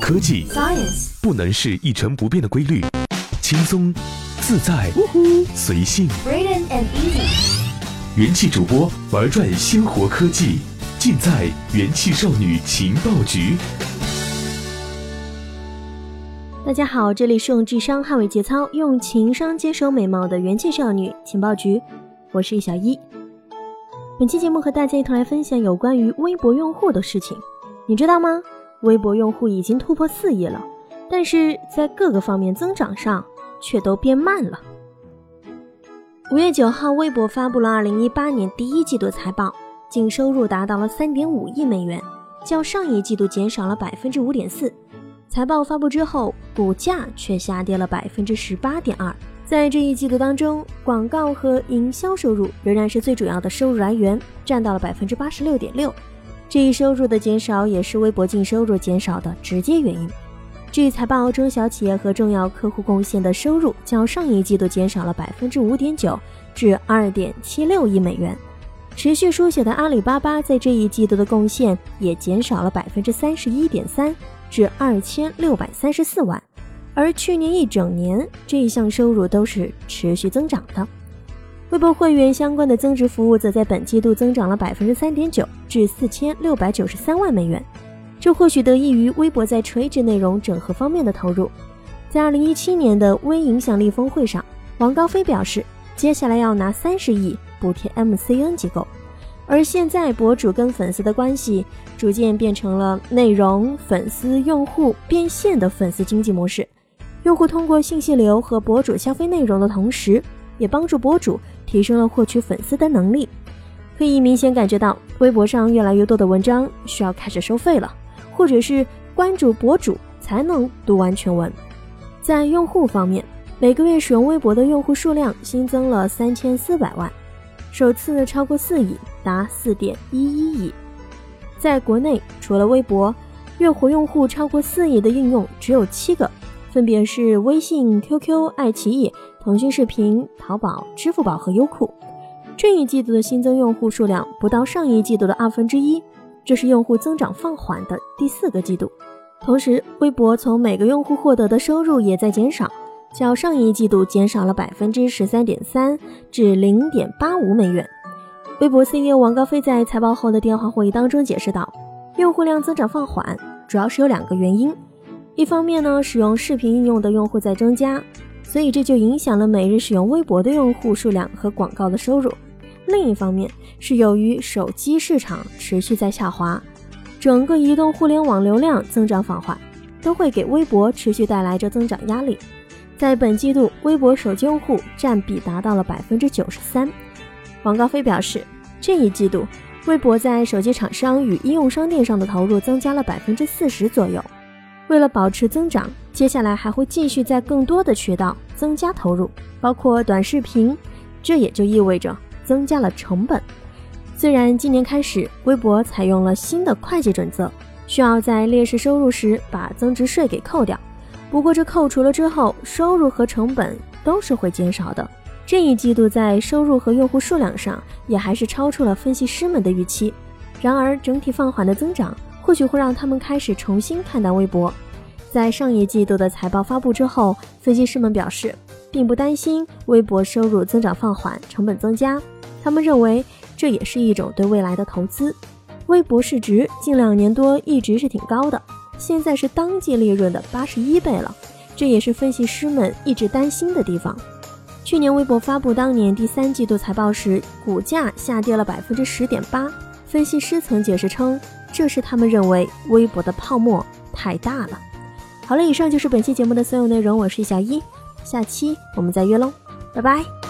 科技 Science 不能是一成不变的规律，轻松、自在、随性。Braden and Easy 元气主播玩转鲜活科技，尽在元气少女情报局。大家好，这里是用智商捍卫节操，用情商坚守美貌的元气少女情报局，我是小一。本期节目和大家一同来分享有关于微博用户的事情。你知道吗？微博用户已经突破四亿了，但是在各个方面增长上却都变慢了。五月九号，微博发布了二零一八年第一季度财报，净收入达到了三点五亿美元，较上一季度减少了百分之五点四。财报发布之后，股价却下跌了百分之十八点二。在这一季度当中，广告和营销收入仍然是最主要的收入来源，占到了百分之八十六点六。这一收入的减少也是微博净收入减少的直接原因。据财报，中小企业和重要客户贡献的收入较上一季度减少了百分之五点九，至二点七六亿美元。持续书写的阿里巴巴在这一季度的贡献也减少了百分之三十一点三。至二千六百三十四万，而去年一整年这一项收入都是持续增长的。微博会员相关的增值服务则在本季度增长了百分之三点九，至四千六百九十三万美元。这或许得益于微博在垂直内容整合方面的投入。在二零一七年的微影响力峰会上，王高飞表示，接下来要拿三十亿补贴 MCN 机构。而现在，博主跟粉丝的关系逐渐变成了内容、粉丝、用户变现的粉丝经济模式。用户通过信息流和博主消费内容的同时，也帮助博主提升了获取粉丝的能力。可以明显感觉到，微博上越来越多的文章需要开始收费了，或者是关注博主才能读完全文。在用户方面，每个月使用微博的用户数量新增了三千四百万。首次超过四亿，达四点一一亿。在国内，除了微博，月活用户超过四亿的应用只有七个，分别是微信、QQ、爱奇艺、腾讯视频、淘宝、支付宝和优酷。这一季度的新增用户数量不到上一季度的二分之一，这是用户增长放缓的第四个季度。同时，微博从每个用户获得的收入也在减少。较上一季度减少了百分之十三点三，至零点八五美元。微博 CEO 王高飞在财报后的电话会议当中解释道，用户量增长放缓，主要是有两个原因。一方面呢，使用视频应用的用户在增加，所以这就影响了每日使用微博的用户数量和广告的收入。另一方面是由于手机市场持续在下滑，整个移动互联网流量增长放缓，都会给微博持续带来着增长压力。在本季度，微博手机用户占比达到了百分之九十三。王高飞表示，这一季度微博在手机厂商与应用商店上的投入增加了百分之四十左右。为了保持增长，接下来还会继续在更多的渠道增加投入，包括短视频。这也就意味着增加了成本。虽然今年开始，微博采用了新的会计准则，需要在列示收入时把增值税给扣掉。不过，这扣除了之后，收入和成本都是会减少的。这一季度在收入和用户数量上，也还是超出了分析师们的预期。然而，整体放缓的增长，或许会让他们开始重新看待微博。在上一季度的财报发布之后，分析师们表示，并不担心微博收入增长放缓、成本增加。他们认为，这也是一种对未来的投资。微博市值近两年多一直是挺高的。现在是当季利润的八十一倍了，这也是分析师们一直担心的地方。去年微博发布当年第三季度财报时，股价下跌了百分之十点八。分析师曾解释称，这是他们认为微博的泡沫太大了。好了，以上就是本期节目的所有内容，我是小一，下期我们再约喽，拜拜。